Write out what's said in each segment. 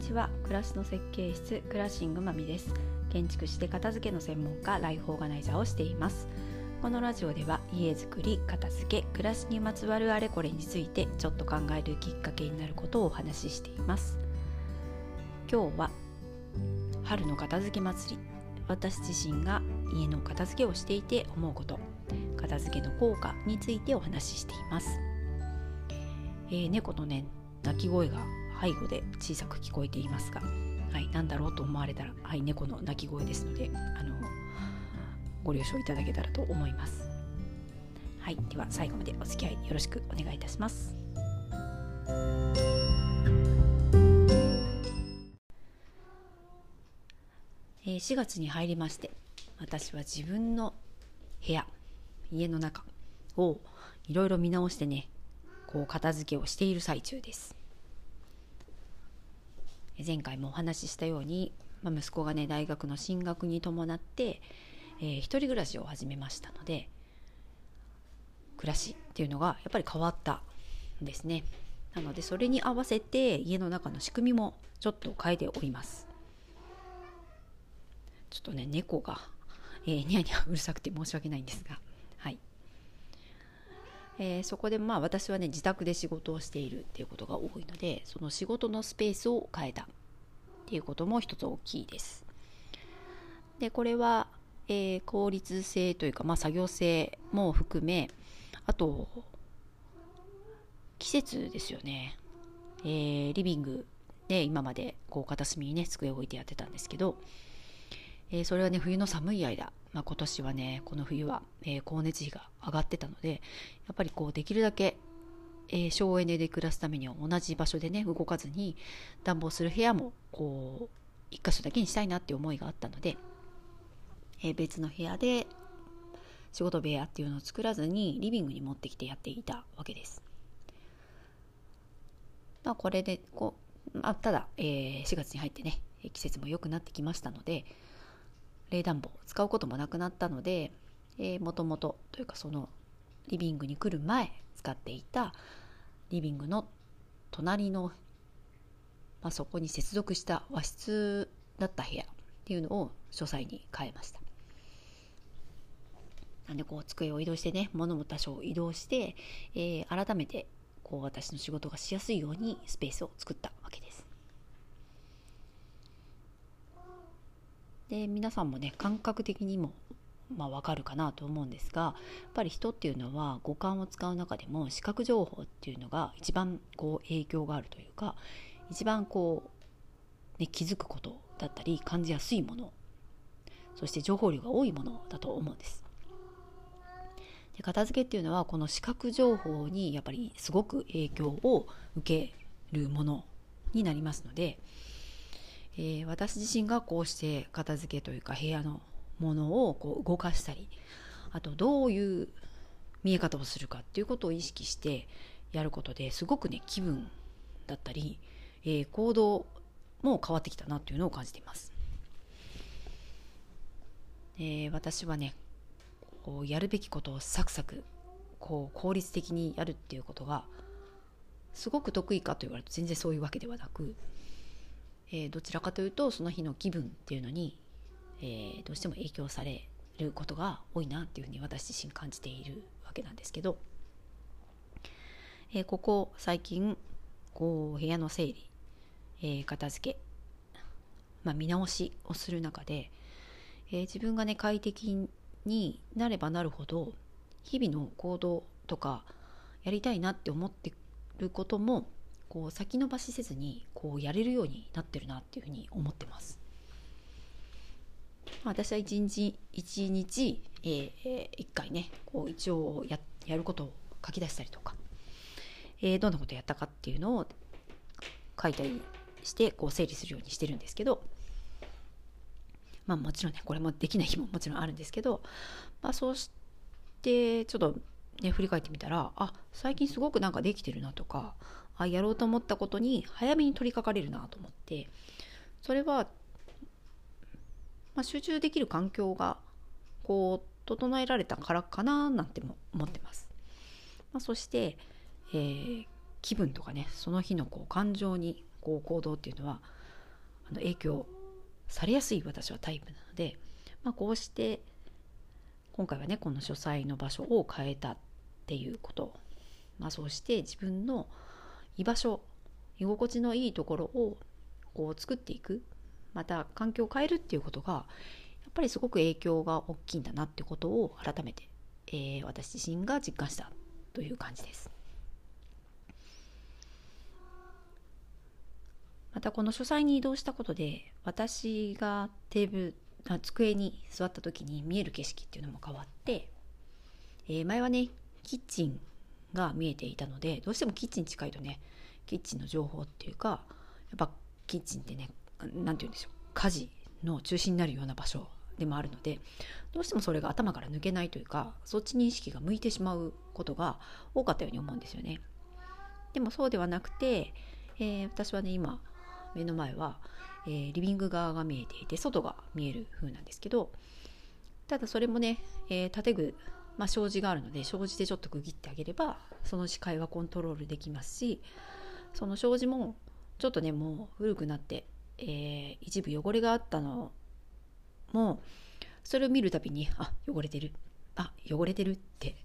ちは。暮らしの設計室クラッシングまみです。建築士で片付けの専門家ライフオーガナイザーをしています。このラジオでは家づくり片付け暮らしにまつわるあれこれについてちょっと考えるきっかけになることをお話ししています。今日は春の片付け祭り。私自身が家の片付けをしていて思うこと片付けの効果についてお話ししています、えー、猫のね鳴き声が背後で小さく聞こえていますが、はい、何だろうと思われたら、はい、猫の鳴き声ですのであのご了承いただけたらと思います。はい、では最後までお付き合いよろしくお願いいたします。えー、4月に入りまして私は自分の部屋家の中をいろいろ見直してねこう片付けをしている最中です。前回もお話ししたように、まあ、息子がね大学の進学に伴って、えー、一人暮らしを始めましたので暮らしっていうのがやっぱり変わったんですね。なのでそれに合わせて家の中の仕組みもちょっと変えております。ちょっとね猫が、えー、ニャニャうるさくて申し訳ないんですが。えー、そこでまあ私はね自宅で仕事をしているっていうことが多いのでその仕事のスペースを変えたっていうことも一つ大きいです。でこれは、えー、効率性というか、まあ、作業性も含めあと季節ですよね、えー、リビングで今までこう片隅にね机を置いてやってたんですけど、えー、それはね冬の寒い間まあ、今年はねこの冬は、えー、光熱費が上がってたのでやっぱりこうできるだけ、えー、省エネで暮らすためには同じ場所でね動かずに暖房する部屋もこう一箇所だけにしたいなっていう思いがあったので、えー、別の部屋で仕事部屋っていうのを作らずにリビングに持ってきてやっていたわけです。まあ、これでこう、まあ、ただ、えー、4月に入ってね季節も良くなってきましたので、冷暖房を使うこともなくなったので、え、もともとというかそのリビングに来る前使っていたリビングの隣の、まあ、そこに接続した和室だった部屋っていうのを書斎に変えました。なんでこう机を移動してね物も多少移動して、えー、改めてこう私の仕事がしやすいようにスペースを作ったわけです。で皆さんもね感覚的にもまあ、わかるかなと思うんですがやっぱり人っていうのは五感を使う中でも視覚情報っていうのが一番こう影響があるというか一番こう、ね、気づくことだったり感じやすいものそして情報量が多いものだと思うんです。で片付けっていうのはこの視覚情報にやっぱりすごく影響を受けるものになりますのでえー、私自身がこうして片付けというか部屋のものをこう動かしたりあとどういう見え方をするかっていうことを意識してやることですごくね気分だったり、えー、行動も変わってきたなっていうのを感じています。えー、私はねこうやるべきことをサクサクこう効率的にやるっていうことがすごく得意かと言われると全然そういうわけではなくえー、どちらかというとその日の気分っていうのに、えー、どうしても影響されることが多いなっていうふうに私自身感じているわけなんですけど、えー、ここ最近こう部屋の整理、えー、片付け、まあ、見直しをする中で、えー、自分がね快適になればなるほど日々の行動とかやりたいなって思ってることもこう先延ばしせずにこうやれるようになってるなっていうふうに思ってます。私は一日一日、えー、1回ねこう一応ややることを書き出したりとか、えー、どんなことやったかっていうのを書いたりしてこう整理するようにしてるんですけどまあもちろんねこれもできない日ももちろんあるんですけど、まあ、そうしてちょっとね振り返ってみたらあ最近すごくなんかできてるなとかあやろうと思ったことに早めに取り掛かれるなと思ってそれは、まあ、集中できる環境がこう整えられたからかななんても思ってます。まあ、そして、えー、気分とかねその日のこう感情にこう行動っていうのはあの影響されやすい私はタイプなので、まあ、こうして今回はねこの書斎の場所を変えたっていうこと、まあ、そうして自分の居場所居心地のいいところをこう作っていくまた環境を変えるっていうことがやっぱりすごく影響が大きいんだなってことを改めて、えー、私自身が実感したという感じです。またこの書斎に移動したことで私がテーブルあ机に座った時に見える景色っていうのも変わって、えー、前はねキッチンが見えていたのでどうしてもキッチン近いとねキッチンの情報っていうかやっぱキッチンってね何て言うんでしょう家事の中心になるような場所でもあるのでどうしてもそれが頭から抜けないというかそっちに意識が向いてしまうことが多かったように思うんですよね。でもそうではなくて、えー、私はね今目の前は、えー、リビング側が見えていて外が見える風なんですけどただそれもね、えー、建具、まあ、障子があるので障子でちょっと区切ってあげればその視界はコントロールできますしその障子もちょっとねもう古くなって、えー、一部汚れがあったのもそれを見るたびにあ汚れてるあ汚れてるって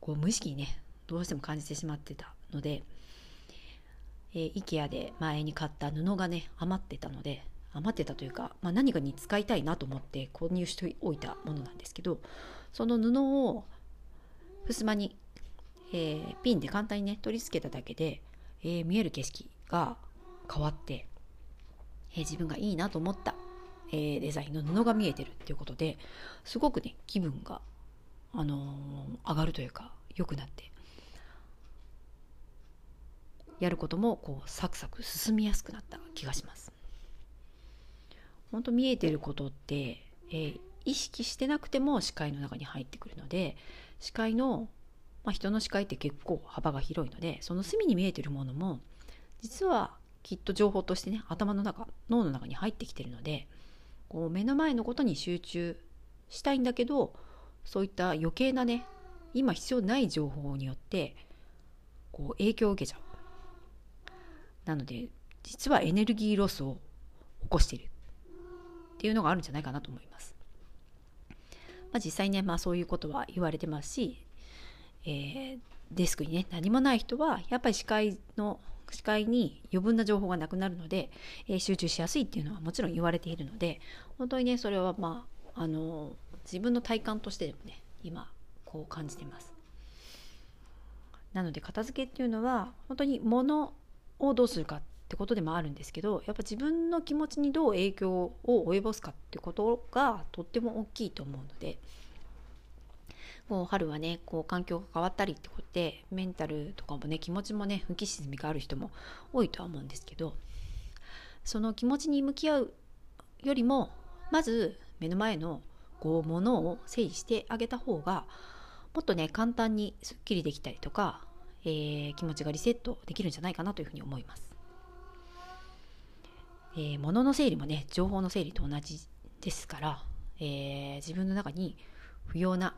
こう無意識にねどうしても感じてしまってたので、えー、IKEA で前に買った布がね余ってたので余ってたというか、まあ、何かに使いたいなと思って購入しておいたものなんですけどその布を襖に、えー、ピンで簡単にね取り付けただけで、えー、見える景色が変わって、えー、自分がいいなと思った、えー、デザインの布が見えてるっていうことですごくね気分が、あのー、上がるというか良くなってやることもこうサクサク進みやすくなった気がします。本当見えてることって、えー、意識してなくても視界の中に入ってくるので視界の、まあ、人の視界って結構幅が広いのでその隅に見えてるものも実はきっと情報としてね頭の中脳の中に入ってきてるのでこう目の前のことに集中したいんだけどそういった余計なね今必要ない情報によってこう影響を受けちゃう。なので実はエネルギーロスを起こしているっていうのがあるんじゃないかなと思います。まあ、実際ね、まあ、そういうことは言われてますし、えー、デスクにね何もない人はやっぱり視界の視界に余分な情報がなくなるので、えー、集中しやすいっていうのはもちろん言われているので本当にねそれはまああの自分の体感としてでもね今こう感じてます。なので片付けっていうのは本当に物をどうするかっってことでもあるんですけどやっぱ自分の気持ちにどう影響を及ぼすかってことがとっても大きいと思うのでもう春はねこう環境が変わったりってことでメンタルとかもね気持ちもね浮き沈みがある人も多いとは思うんですけどその気持ちに向き合うよりもまず目の前のこうものを整理してあげた方がもっとね簡単にすっきりできたりとか、えー、気持ちがリセットできるんじゃないかなというふうに思います。えー、物の整理もね情報の整理と同じですから、えー、自分の中に不要な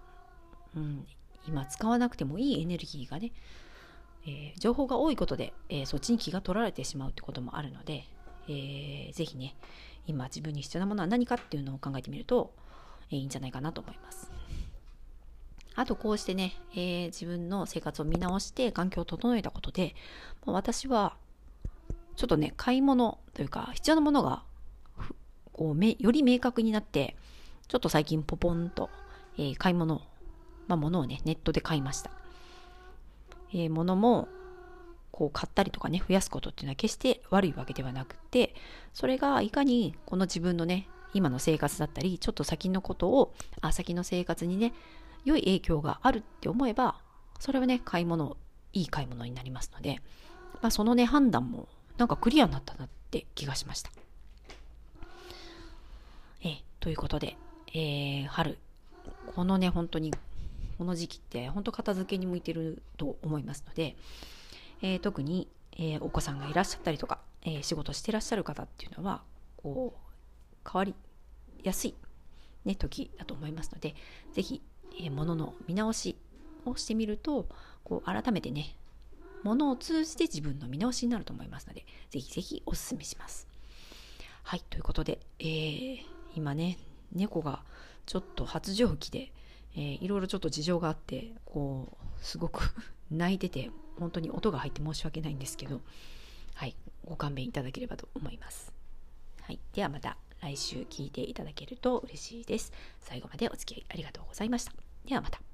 うん、今使わなくてもいいエネルギーがね、えー、情報が多いことで、えー、そっちに気が取られてしまうってこともあるので、えー、ぜひね今自分に必要なものは何かっていうのを考えてみると、えー、いいんじゃないかなと思います。あとこうしてね、えー、自分の生活を見直して環境を整えたことで私はちょっとね買い物というか必要なものがこうより明確になってちょっと最近ポポンと、えー、買い物まあ、物をね、ネットで買いました。えー、物も、こう買ったりとかね、増やすことっていうのは決して悪いわけではなくて、それがいかにこの自分のね、今の生活だったり、ちょっと先のことを、あ、先の生活にね、良い影響があるって思えば、それはね、買い物、いい買い物になりますので、まあ、そのね、判断もなんかクリアになったなって気がしました。え、ということで、えー、春、このね、本当にこの時期って本当片付けに向いてると思いますので、えー、特に、えー、お子さんがいらっしゃったりとか、えー、仕事してらっしゃる方っていうのはこう変わりやすい、ね、時だと思いますので是非、えー、物の見直しをしてみるとこう改めてね物を通じて自分の見直しになると思いますので是非是非おすすめします。はいということで、えー、今ね猫がちょっと発情期で、えー、いろいろちょっと事情があってこうすごく 泣いてて本当に音が入って申し訳ないんですけどはいご勘弁いただければと思います。はい、ではまた来週聞いていただけると嬉しいです。最後までお付き合いありがとうございました。ではまた。